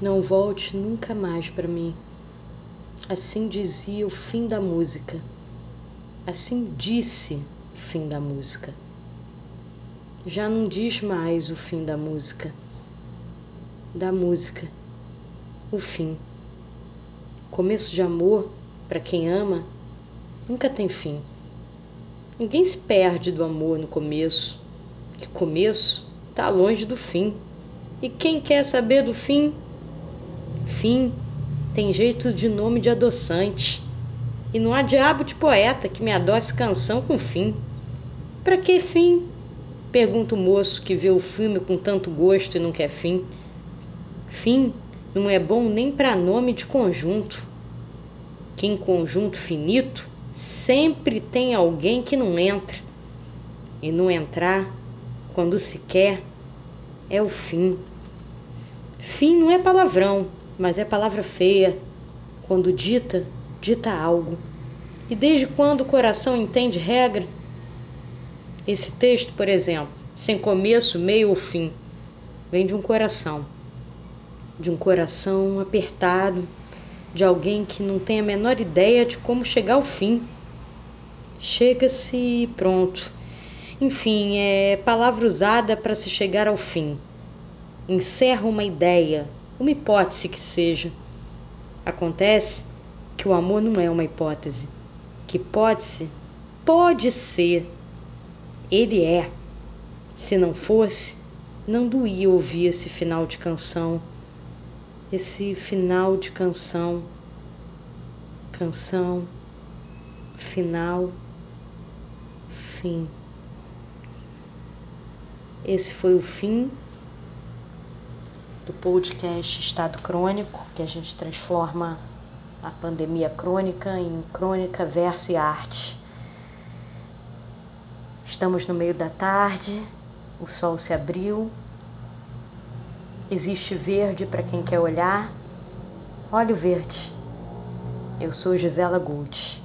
Não volte nunca mais para mim. Assim dizia o fim da música. Assim disse o fim da música. Já não diz mais o fim da música. Da música, o fim. Começo de amor, para quem ama, nunca tem fim. Ninguém se perde do amor no começo, que começo está longe do fim. E quem quer saber do fim, Fim tem jeito de nome de adoçante. E não há diabo de poeta que me adoce canção com fim. Para que fim? Pergunta o moço que vê o filme com tanto gosto e não quer fim. Fim não é bom nem para nome de conjunto. Que em conjunto finito sempre tem alguém que não entra. E não entrar, quando se quer, é o fim. Fim não é palavrão mas é palavra feia. Quando dita, dita algo. E desde quando o coração entende regra? Esse texto, por exemplo, sem começo, meio ou fim, vem de um coração. De um coração apertado, de alguém que não tem a menor ideia de como chegar ao fim. Chega-se pronto. Enfim, é palavra usada para se chegar ao fim. Encerra uma ideia, uma hipótese que seja. Acontece que o amor não é uma hipótese. Que hipótese pode ser. Ele é. Se não fosse, não doía ouvir esse final de canção. Esse final de canção. Canção. Final. Fim. Esse foi o fim do podcast Estado Crônico, que a gente transforma a pandemia crônica em crônica, verso e arte. Estamos no meio da tarde, o sol se abriu, existe verde para quem quer olhar. Olha o verde. Eu sou Gisela Gould.